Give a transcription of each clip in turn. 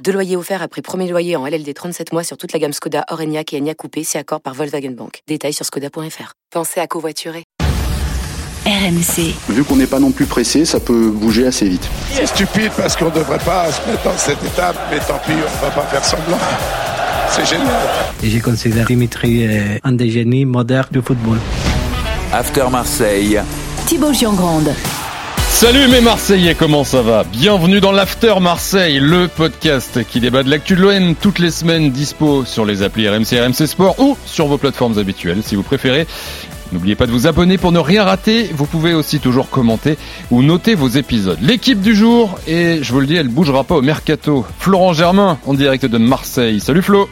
Deux loyers offerts après premier loyer en LLD 37 mois sur toute la gamme Skoda, Orenia et Enya Coupé, si accord par Volkswagen Bank. Détails sur skoda.fr. Pensez à covoiturer. RMC. Vu qu'on n'est pas non plus pressé, ça peut bouger assez vite. C'est stupide parce qu'on ne devrait pas se mettre dans cette étape, mais tant pis, on ne va pas faire semblant. C'est génial. Et je considère Dimitri euh, un des génies modernes du football. After Marseille. Thibaut Giangrande. Salut mes Marseillais, comment ça va? Bienvenue dans l'After Marseille, le podcast qui débat de l'actu de l'OM toutes les semaines dispo sur les applis RMC RMC Sport ou sur vos plateformes habituelles si vous préférez. N'oubliez pas de vous abonner pour ne rien rater. Vous pouvez aussi toujours commenter ou noter vos épisodes. L'équipe du jour, et je vous le dis, elle bougera pas au mercato. Florent Germain, en direct de Marseille. Salut Flo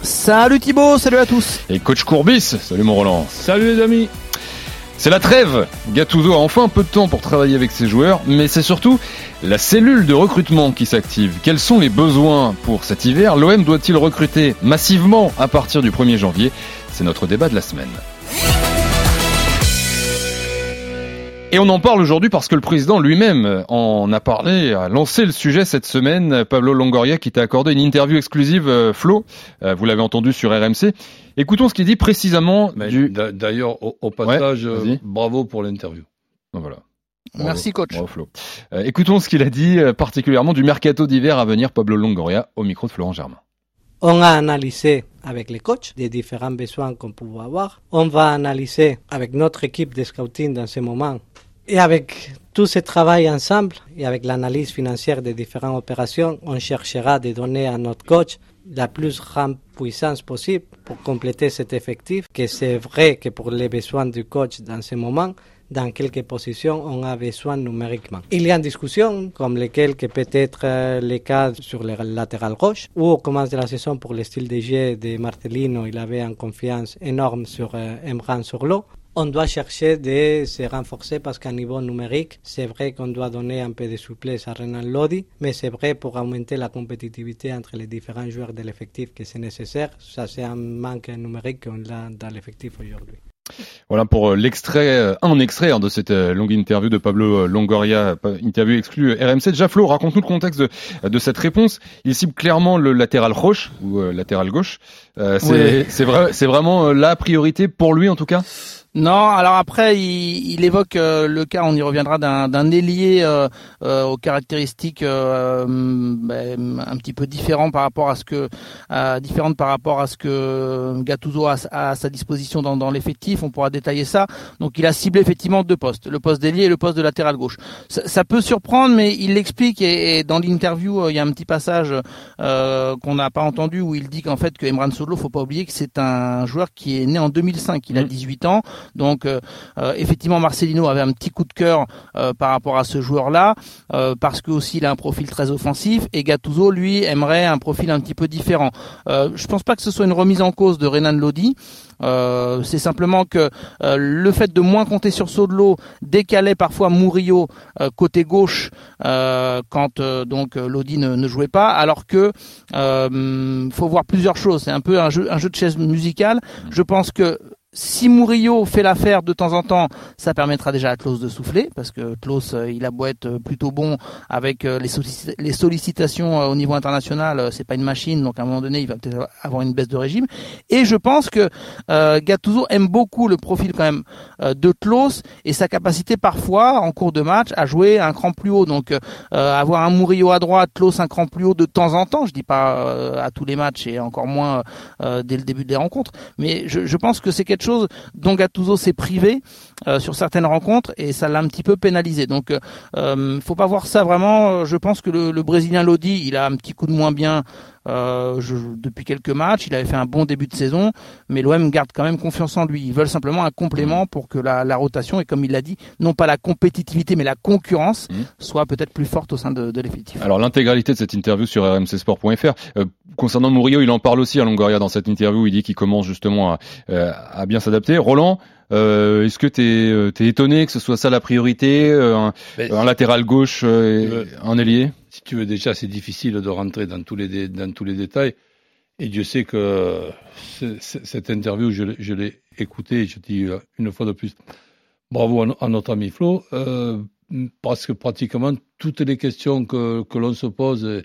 Salut Thibaut, salut à tous Et coach Courbis, salut mon Roland. Salut les amis c'est la trêve Gattuso a enfin un peu de temps pour travailler avec ses joueurs, mais c'est surtout la cellule de recrutement qui s'active. Quels sont les besoins pour cet hiver? L'OM doit-il recruter massivement à partir du 1er janvier? C'est notre débat de la semaine. Et on en parle aujourd'hui parce que le président lui-même en a parlé, a lancé le sujet cette semaine. Pablo Longoria qui t'a accordé une interview exclusive, euh, Flo. Euh, vous l'avez entendu sur RMC. Écoutons ce qu'il dit précisément. Du... D'ailleurs, au, passage, euh, bravo pour l'interview. Voilà. Merci coach. Bravo, Flo. écoutons ce qu'il a dit particulièrement du mercato d'hiver à venir, Pablo Longoria, au micro de Florent Germain. On a analysé avec les coachs les différents besoins qu'on pouvait avoir. On va analyser avec notre équipe de scouting dans ce moment et avec tout ce travail ensemble et avec l'analyse financière des différentes opérations, on cherchera de donner à notre coach la plus grande puissance possible pour compléter cet effectif, que c'est vrai que pour les besoins du coach dans ce moment, dans quelques positions on a besoin numériquement. Il y a une discussion comme lesquelles que peut être euh, le cas sur le latéral gauche, où au commence de la saison pour le style de jeu de Martelino, il avait une confiance énorme sur euh, Emran Surlo on doit chercher de se renforcer parce qu'à niveau numérique, c'est vrai qu'on doit donner un peu de souplesse à Renan Lodi, mais c'est vrai pour augmenter la compétitivité entre les différents joueurs de l'effectif que c'est nécessaire. Ça, c'est un manque numérique qu'on a dans l'effectif aujourd'hui. Voilà pour euh, l'extrait, euh, un extrait hein, de cette euh, longue interview de Pablo Longoria, interview exclue RMC. Déjà Flo, raconte-nous le contexte de, de, cette réponse. Il cible clairement le latéral roche ou latéral gauche. c'est vrai, c'est vraiment la priorité pour lui en tout cas? Non, alors après, il, il évoque euh, le cas, on y reviendra, d'un ailier euh, euh, aux caractéristiques ben, un petit peu différents par rapport à ce que différentes par rapport à ce que Gattuso a, à sa disposition dans, dans l'effectif. On pourra détailler ça. Donc, il a ciblé effectivement deux postes, le poste d'ailier et le poste de latéral gauche. Ça, ça peut surprendre, mais il l'explique et, dans l'interview, il y a un petit passage qu'on n'a pas entendu où il dit qu'en fait que Emran Solo, faut pas oublier que c'est un joueur qui est né en 2005. Il a 18 mmh. ans. Donc euh, euh, effectivement Marcelino avait un petit coup de cœur euh, par rapport à ce joueur-là parce que aussi il a un profil très offensif et Gattuso lui aimerait un profil un petit peu différent. je pense pas que ce soit une remise en cause de Renan Lodi. c'est simplement que le fait de moins compter sur Sodlo décalait parfois Murillo côté gauche quand donc Lodi ne, jouait pas, alors que faut voir plusieurs choses. C'est un peu un jeu, un jeu de chaise musicale. Je pense que si Murillo fait l'affaire de temps en temps, ça permettra déjà à Klaus de souffler, parce que Klaus, euh, il a beau être euh, plutôt bon avec euh, les, sollicitations au niveau international, c'est pas une machine, donc à un moment donné, il va peut-être avoir une baisse de régime. Et je pense que Gattuso aime beaucoup le profil quand même de Klaus et sa capacité parfois, en cours de match, à jouer un cran plus haut. Donc avoir un Murillo à droite, Klaus un cran plus haut de temps en temps, je dis pas à tous les matchs et encore moins dès le début des rencontres, mais je, je pense que c'est quelque chose. Dont Gattuso s'est privé euh, sur certaines rencontres et ça l'a un petit peu pénalisé. Donc, euh, euh faut pas voir ça vraiment. Je pense que le, le Brésilien Lodi, il a un petit coup de moins bien euh, je, depuis quelques matchs. Il avait fait un bon début de saison, mais l'OM garde quand même confiance en lui. Ils veulent simplement un complément pour que la, la rotation et comme il l'a dit, non pas la compétitivité mais la concurrence mmh. soit peut-être plus forte au sein de, de l'effectif. Alors l'intégralité de cette interview sur rmcsport.fr euh, concernant Murillo, il en parle aussi à Longoria dans cette interview. Il dit qu'il commence justement à, euh, à bien s'adapter. Roland, Euh, Est-ce que tu es, étonné que ce soit ça la priorité, un, ben, un, latéral gauche, et un ailier? Si tu veux, déjà, c'est difficile de rentrer dans tous les, dans tous les détails. Et Dieu sait que cette interview, je l'ai écoutée, je dis une fois de plus, bravo à, notre ami Flo, euh, parce que pratiquement toutes les questions que, que l'on se pose et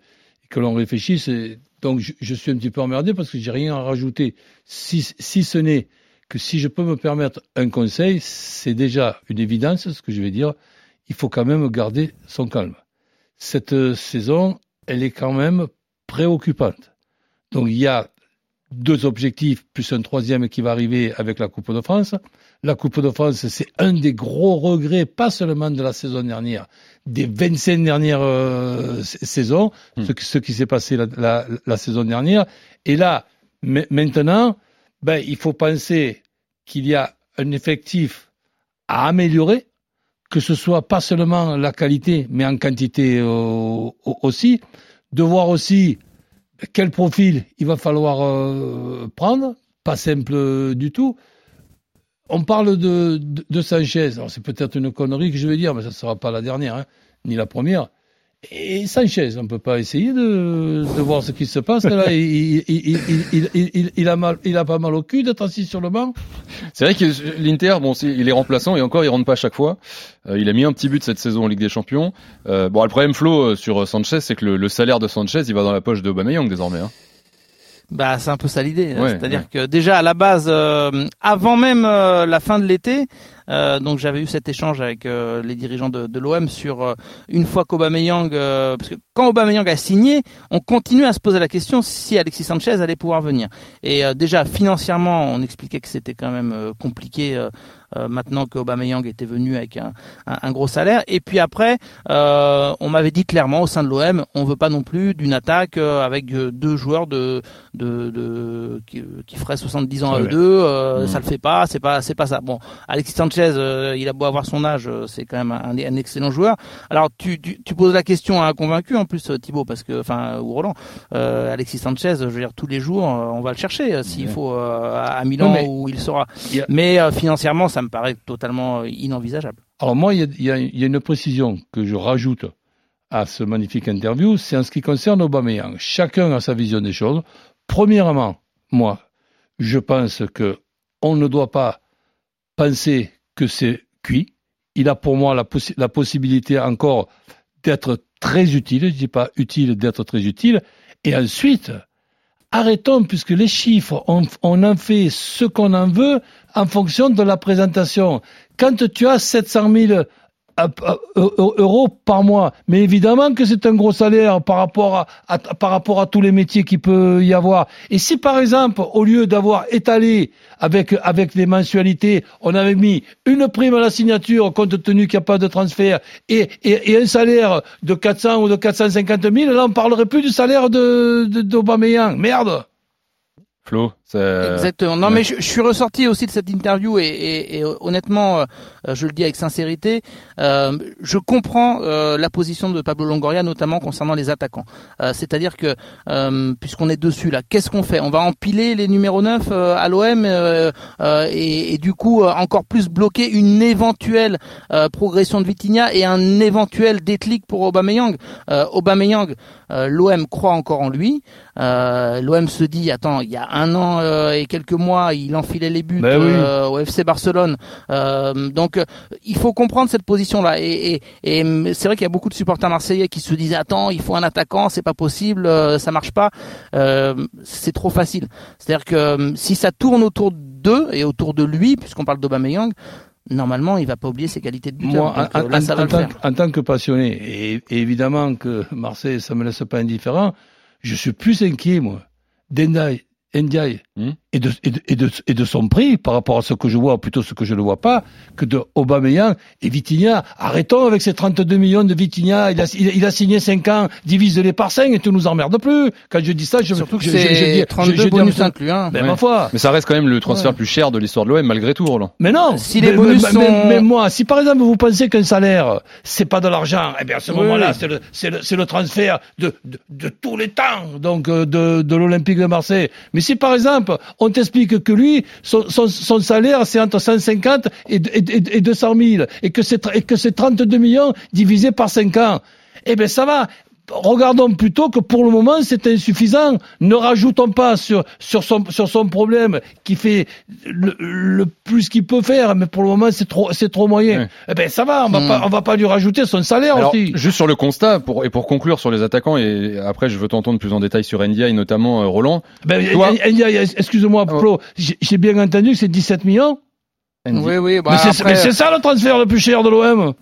que l'on réfléchit, donc je, je, suis un petit peu emmerdé parce que j'ai rien à rajouter, si, si ce n'est que si je peux me permettre un conseil, c'est déjà une évidence, ce que je vais dire, il faut quand même garder son calme. Cette saison, elle est quand même préoccupante. Donc il y a deux objectifs, plus un troisième qui va arriver avec la Coupe de France. La Coupe de France, c'est un des gros regrets, pas seulement de la saison dernière, des 25 dernières euh, saisons, hmm. ce, qui s'est passé la, saison dernière. Et là, maintenant, ben, il faut penser qu'il y a un effectif à améliorer, que ce soit pas seulement la qualité, mais en quantité euh, aussi, de voir aussi quel profil il va falloir euh, prendre, pas simple du tout. On parle de, de, Sanchez, c'est peut-être une connerie que je vais dire, mais ça ne sera pas la dernière, hein, ni la première. Et Sanchez, on ne peut pas essayer de, de, voir ce qui se passe. Là, il, il, il, il, a mal, il a pas mal au cul d'être assis sur le banc. C'est vrai que l'Inter, bon, il est remplaçant et encore, il rentre pas à chaque fois. Euh, il a mis un petit but cette saison en Ligue des Champions. Euh, bon, le problème, Flo, euh, sur Sanchez, c'est que le, le, salaire de Sanchez, il va dans la poche de Aubameyang désormais. Hein. Bah, c'est un peu ça l'idée. Hein. C'est-à-dire que déjà à la base, euh, avant même la fin de l'été, euh, donc j'avais eu cet échange avec euh, les dirigeants de, de l'OM sur euh, une fois qu'Aubameyang, parce que quand Aubameyang a signé, on continue à se poser la question si Alexis Sanchez allait pouvoir venir. Et déjà financièrement, on expliquait que c'était quand même compliqué maintenant qu'Aubameyang était venu avec un, un, gros salaire. Et puis après, on m'avait dit clairement au sein de l'OM, on veut pas non plus d'une attaque avec deux joueurs de, de, de qui, qui feraient 70 ans à eux deux. Mmh. Ça le fait pas, c'est pas c'est pas ça. Bon, Alexis Sanchez euh, il a beau avoir son âge, euh, c'est quand même un, excellent joueur. Alors tu, tu, poses la question à un convaincu en plus, euh, Thibaut, parce que enfin ou Roland, Alexis Sanchez, je veux dire tous les jours, on va le chercher s'il faut à Milan où il sera. Mais financièrement, ça me paraît totalement inenvisageable. Alors moi, il y a, y a, une précision que je rajoute à ce magnifique interview, c'est en ce qui concerne Aubameyang. Chacun a sa vision des choses. Premièrement, moi, je pense que on ne doit pas penser c'est cuit. Il a pour moi la, la possibilité encore d'être très utile. Je ne dis pas utile, d'être très utile. Et ensuite, arrêtons, puisque les chiffres, on, on en fait ce qu'on en veut en fonction de la présentation. Quand tu as 700 000 euros par mois. Mais évidemment que c'est un gros salaire par rapport à, par rapport à tous les métiers qu'il peut y avoir. Et si par exemple, au lieu d'avoir étalé avec avec les mensualités, on avait mis une prime à la signature compte tenu qu'il n'y a pas de transfert et, et, un salaire de 400 ou de 450 000, là on parlerait plus du salaire de d'Aubameyang. Merde. Exactement. Non, mais je, suis ressorti aussi de cette interview et, et, et honnêtement, euh, je le dis avec sincérité, euh, je comprends euh, la position de Pablo Longoria, notamment concernant les attaquants. Euh, c'est-à-dire que, puisqu'on est dessus là, qu'est-ce qu'on fait? On va empiler les numéros 9 à l'OM et, et, du coup encore plus bloquer une éventuelle progression de Vitinha et un éventuel déclic pour Aubameyang. Aubameyang, l'OM croit encore en lui. L'OM se dit, attends, il y a un an euh, et quelques mois, il enfilait les buts ben euh, au FC Barcelone. Euh, donc, il faut comprendre cette position-là. Et, c'est vrai qu'il y a beaucoup de supporters marseillais qui se disent attends, il faut un attaquant, c'est pas possible, ça marche pas. c'est trop facile. C'est-à-dire que si ça tourne autour d'eux et autour de lui, puisqu'on parle d'Aubameyang, normalement, il va pas oublier ses qualités de buteur. en, tant, que passionné, et, évidemment que Marseille, ça me laisse pas indifférent, je suis plus inquiet, moi, d'Endai Ndiaye hmm? Et, de, et, de, et, de, et, de, son prix par rapport à ce que je vois, ou plutôt ce que je ne vois pas, que de Aubameyang et Vitinha. Arrêtons avec ces 32 millions de Vitinha. Il a, il, a signé 5 ans, divise-les par 5 et tu nous emmerdes plus. Quand je dis ça, je Surtout que c'est 32 bonus inclus. Hein. Ben, ma foi. Mais ça reste quand même le transfert plus cher de l'histoire de l'OM malgré tout, Roland. Mais non. Si les bonus mais, sont... mais, moi, si par exemple vous pensez qu'un salaire, c'est pas de l'argent, eh bien à ce moment-là, c'est le, le, le, transfert de, de, de, tous les temps, donc euh, de, de l'Olympique de Marseille. Mais si par exemple on t'explique que lui, son, son, son salaire, c'est entre 150 et, et, et 200 000, et que c'est et que c'est 32 millions divisé par 5 ans. Eh ben ça va regardons plutôt que pour le moment c'est insuffisant. Ne rajoutons pas sur sur son sur son problème qui fait le, le plus qu'il peut faire, mais pour le moment c'est trop c'est trop moyen. Eh ben ça va, on va Hmm. pas on va pas lui rajouter son salaire Alors, aussi. juste sur le constat, pour, et pour conclure sur les attaquants, et après je veux t'entendre plus en détail sur NDI, notamment euh, Roland. Ben, Toi- excuse-moi Flo, j'ai j'ai bien entendu que c'est 17 millions. Oui, oui. Bah, mais c'est après- mais c'est ça le transfert le plus cher de l'OM.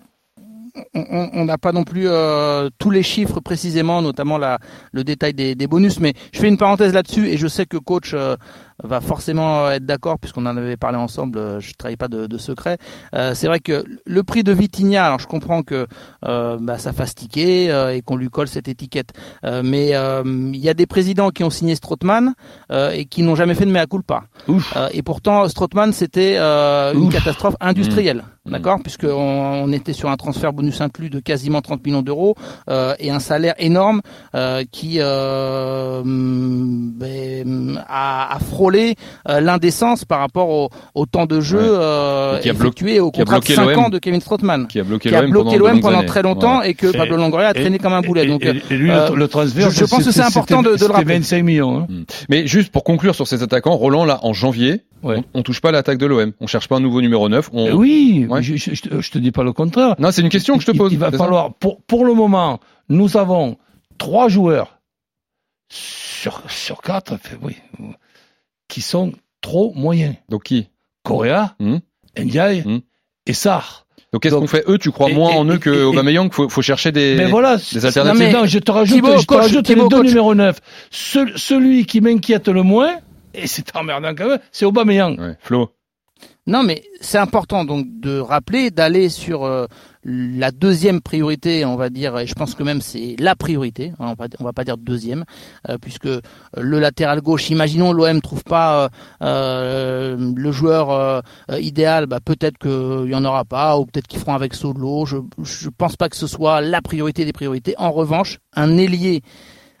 On- n'a pas non plus euh, tous les chiffres précisément, notamment la, le détail des, des bonus, mais je fais une parenthèse là-dessus et je sais que coach euh, va forcément être d'accord puisqu'on en avait parlé ensemble. euh, Je ne trahis pas de, de secret. Euh, c'est vrai que le prix de Vitinha, alors je comprends que euh, bah, ça fasse tiquer euh, et qu'on lui colle cette étiquette, Euh, mais euh, il y a des présidents qui ont signé Strootman euh, et qui n'ont jamais fait de mea culpa. Euh, et pourtant, Strootman, c'était euh, une Ouf. catastrophe industrielle, Mmh. D'accord, puisque on, on était sur un transfert bonus inclus de quasiment 30 millions d'euros euh, et un salaire énorme euh, qui euh, ben, a, a frôlé euh, l'indécence par rapport au, au temps de jeu Ouais. euh, qui a effectué au qui a contrat de bloqué 5 l'OM. ans de Kevin Strootman. Qui a bloqué l'OM pendant pendant très longtemps Ouais. et que Pablo Longoria a traîné comme un boulet. Et, Donc, lui, euh, le, transfert, je- je pense que c'est important de- de le rappeler. 25 millions. hein. Mm. Mais juste pour conclure sur ces attaquants, Roland, là, en janvier, Ouais. on, on touche pas à l'attaque de l'OM. On cherche pas un nouveau numéro 9. On... Eh Oui, Ouais. je, je, je te- je te dis pas le contraire. Non, c'est une question que je te pose. Il, va falloir, pour, pour le moment, nous avons trois joueurs sur, sur quatre, oui, qui sont trop moyens. Donc qui? Correa, Hmm. Ndiaye Hmm. et Sarr. Donc qu'est-ce qu'on fait Eux, tu crois et- moins et- en eux que Aubameyang? Faut, faut chercher des, Mais voilà, des alternatives. mais- Non, je te rajoute, Thibaut, je te coach, rajoute Thibaut, les deux coach. numéros 9. Ce- celui qui m'inquiète le moins, et c'est emmerdant quand même, c'est Aubameyang. Ouais. Flo. Non, mais c'est important donc de rappeler, d'aller sur euh, la deuxième priorité, on va dire, et je pense que même c'est la priorité, hein, on, va, on va pas dire deuxième, euh, puisque euh, le latéral gauche, imaginons l'OM trouve pas euh, euh, le joueur euh, euh, idéal, bah, peut-être qu'il y en aura pas, ou peut-être qu'ils feront avec Solo. Je je pense pas que ce soit la priorité des priorités. En revanche, un ailier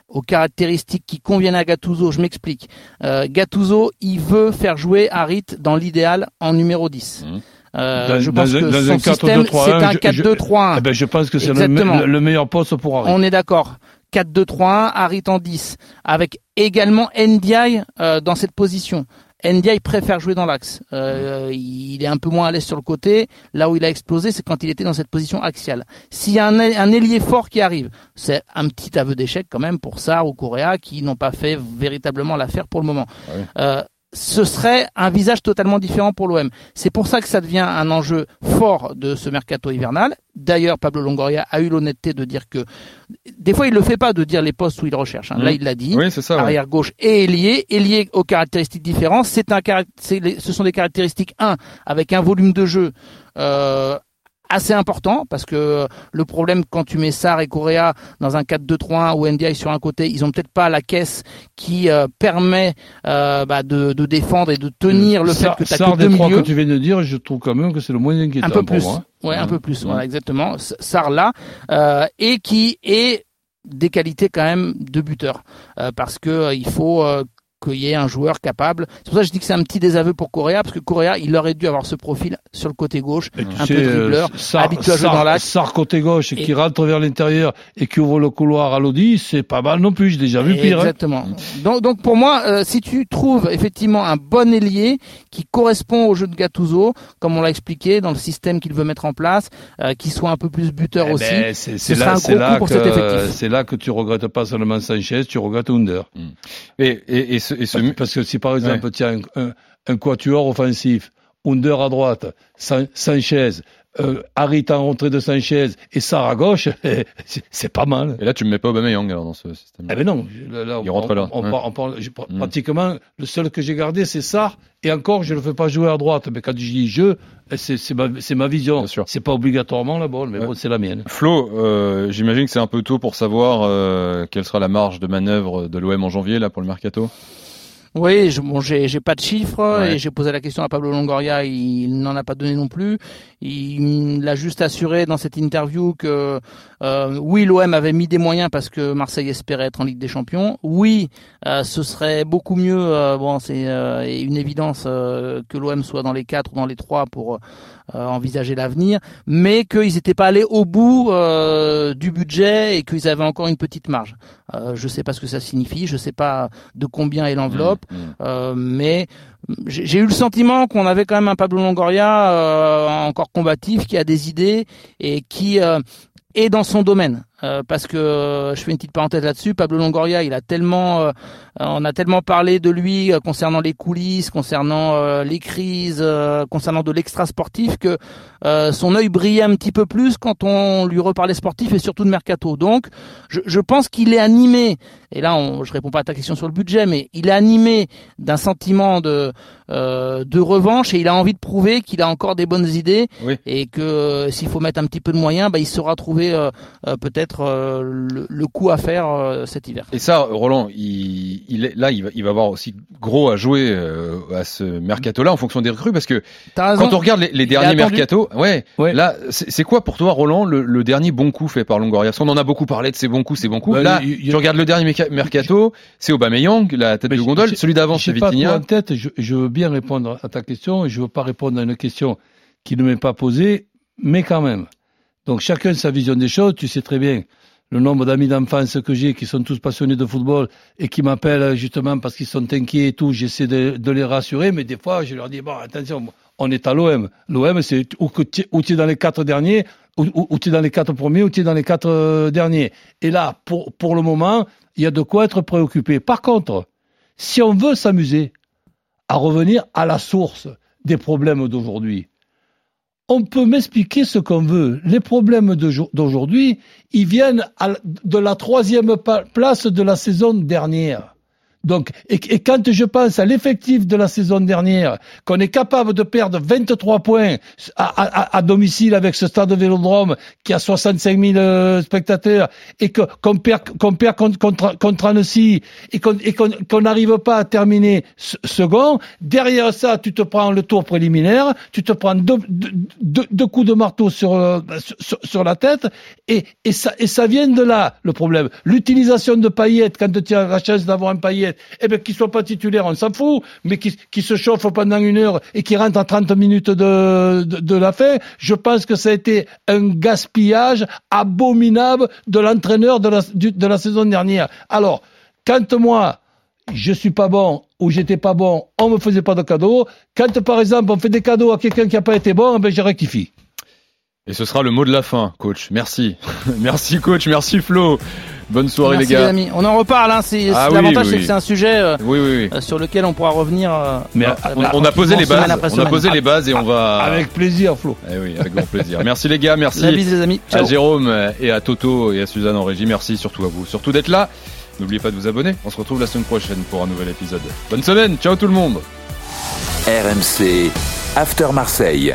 aux caractéristiques qui conviennent à Gattuso, je m'explique. Euh, Gattuso, il veut faire jouer Harit dans l'idéal en numéro 10. Mhm. Euh, Dans- je pense que dans son un 4-2-3-1, système, c'est un je- 4-2-3-1. Eh ben, je pense que c'est le, Exactement. me- le meilleur poste pour Harry. On est d'accord. 4-2-3-1, Harit en 10, avec également Ndiaye euh, dans cette position. Ndiaye préfère jouer dans l'axe. Euh, il est un peu moins à l'aise sur le côté. Là où il a explosé, c'est quand il était dans cette position axiale. S'il y a un, un ailier fort qui arrive, c'est un petit aveu d'échec quand même pour Sarr ou Correa qui n'ont pas fait véritablement l'affaire pour le moment. Ouais. Euh, ce serait un visage totalement différent pour l'OM. C'est pour ça que ça devient un enjeu fort de ce mercato hivernal. D'ailleurs, Pablo Longoria a eu l'honnêteté de dire que des fois il le fait pas de dire les postes où il recherche. hein. Là, il l'a dit. Oui, c'est ça. ouais. Arrière gauche et ailier, ailier aux caractéristiques différentes. C'est un ce sont des caractéristiques un avec un volume de jeu euh, assez important parce que le problème quand tu mets Sarr et Correa dans un 4-2-3-1 ou NDI sur un côté, ils ont peut-être pas la caisse qui euh, permet euh, bah, de, de défendre et de tenir le fait Sarr- que tu as Sarr que deux des trois milieux. que tu viens de dire, je trouve quand même que c'est le moins inquiétant Un peu pour plus. moi. Ouais, un Mhm. peu plus. Mhm. Voilà, exactement. S- Sarr là, euh, et qui est des qualités quand même de buteur, Euh, parce que euh, il faut euh, qu'il y ait un joueur capable. C'est pour ça que je dis que c'est un petit désaveu pour Correa, parce que Correa, il aurait dû avoir ce profil sur le côté gauche, Et un sais, peu dribbleur, euh, Sarr- habitué à jouer dans l'axe. Sarr côté gauche et qui rentre vers l'intérieur et qui ouvre le couloir à l'Audi, c'est pas mal non plus. J'ai déjà vu pire. hein. Exactement. Donc, donc pour moi, euh, si tu trouves effectivement un bon ailier qui correspond au jeu de Gattuso, comme on l'a expliqué dans le système qu'il veut mettre en place, euh, qui soit un peu plus buteur Eh aussi, ben, c'est ce là, un que effectif. c'est là que tu regrettes pas seulement Sanchez, tu regrettes Under. Et, et, et ce, et ce- Parce, que si par exemple tu as un, un, un quatuor offensif, Under à droite, San- Sanchez, euh, Harit en rentrée de Sanchez et Sarr à gauche, c'est pas mal. et là, tu me mets pas Aubameyang alors dans ce système. Eh ben non, là, Il on, rentre là, on, ouais. on parle- j'ai- Mm. pratiquement le seul que j'ai gardé c'est Sarr et encore je le fais pas jouer à droite. Mais quand je dis je, c'est c'est ma, ma vision. C'est pas obligatoirement la bonne, mais Ouais. bon, c'est la mienne. Flo, euh, j'imagine que c'est un peu tôt pour savoir euh, quelle sera la marge de manœuvre de l'OM en janvier là pour le mercato? Oui, je, bon, j'ai, j'ai pas de chiffres et j'ai posé la question à Pablo Longoria, il, n'en a pas donné non plus. Il l'a juste assuré dans cette interview que euh, oui, l'OM avait mis des moyens parce que Marseille espérait être en Ligue des Champions. Oui, euh, ce serait beaucoup mieux. Euh, bon, c'est une évidence que l'OM soit dans les quatre ou dans les trois pour envisager l'avenir, mais qu'ils n'étaient pas allés au bout du budget et qu'ils avaient encore une petite marge. je ne sais pas ce que ça signifie, je ne sais pas de combien est l'enveloppe, mmh, mmh. mais j'ai eu le sentiment qu'on avait quand même un Pablo Longoria encore combatif, qui a des idées et qui est dans son domaine. Euh, parce que euh, je fais une petite parenthèse là-dessus. Pablo Longoria, il a tellement, euh, on a tellement parlé de lui concernant les coulisses, concernant les crises, concernant de l'extra sportif que son œil brillait un petit peu plus quand on lui reparlait sportif et surtout de mercato. Donc, je, je pense qu'il est animé. Et là, on, je réponds pas à ta question sur le budget, mais il est animé d'un sentiment de de revanche et il a envie de prouver qu'il a encore des bonnes idées et que s'il faut mettre un petit peu de moyens, bah, il saura trouver peut-être euh, le, coup à faire euh, cet hiver. Et ça, Roland, il, là, il va, il va avoir aussi gros à jouer euh, à ce mercato-là en fonction des recrues, parce que quand on regarde les, derniers mercato, ouais, ouais, là, c'est quoi pour toi, Roland, le, dernier bon coup fait par Longoria? Parce qu'on en a beaucoup parlé de ces bons coups, ces bons coups. Bah, là, tu regardes le dernier mercato, c'est Aubameyang, la tête de gondole. Celui d'avant, c'est Vitinha. en tête, je, je veux bien répondre à ta question, je veux pas répondre à une question qui ne m'est pas posée, mais quand même. Donc chacun sa vision des choses. Tu sais très bien le nombre d'amis d'enfance que j'ai qui sont tous passionnés de football et qui m'appellent justement parce qu'ils sont inquiets et tout. J'essaie de, les rassurer, mais des fois je leur dis bon attention, on est à l'OM. L'OM c'est ou tu es dans les quatre derniers, ou, tu es dans les quatre premiers, ou tu es dans les quatre euh, derniers. Et là, pour pour le moment, il y a de quoi être préoccupé. Par contre, si on veut s'amuser à revenir à la source des problèmes d'aujourd'hui, on peut m'expliquer ce qu'on veut. Les problèmes d'aujourd'hui, ils viennent de la troisième place de la saison dernière. Donc, et, quand je pense à l'effectif de la saison dernière, qu'on est capable de perdre 23 points à, domicile avec ce stade de Vélodrome qui a 65 000 euh, spectateurs, et qu'on perd, perd contre, contre, Annecy, et qu'on n'arrive pas à terminer second, derrière ça, tu te prends le tour préliminaire, tu te prends deux, coups de marteau sur, euh, la tête, et, et, ça, et ça vient de là, le problème. L'utilisation de paillettes, quand tu as la chance d'avoir un paillette, eh bien, qu'il soit pas titulaire, on s'en fout, mais qu'il se chauffe pendant une heure et qu'il rentre à 30 minutes de, de, la fin, je pense que ça a été un gaspillage abominable de l'entraîneur de la, de la saison dernière. Alors, quand moi, je suis pas bon ou j'étais pas bon, on me faisait pas de cadeaux. Quand par exemple on fait des cadeaux à quelqu'un qui a pas été bon, eh ben je rectifie. Et ce sera le mot de la fin, coach. Merci. merci coach, merci Flo. Bonne soirée les gars. amis. On en reparle. Hein. C'est, ah l'avantage, c'est que c'est un sujet euh, oui, euh, sur lequel on pourra revenir. Euh, Mais on, a posé les bases. On a posé les bases et on va. Avec plaisir, Flo. Eh oui, avec grand plaisir. Merci les gars. Merci. La bise, les amis. À Jérôme et à Toto et à Suzanne en régie. Merci surtout à vous. Surtout d'être là. N'oubliez pas de vous abonner. On se retrouve la semaine prochaine pour un nouvel épisode. Bonne semaine. Ciao tout le monde. RMC After Marseille.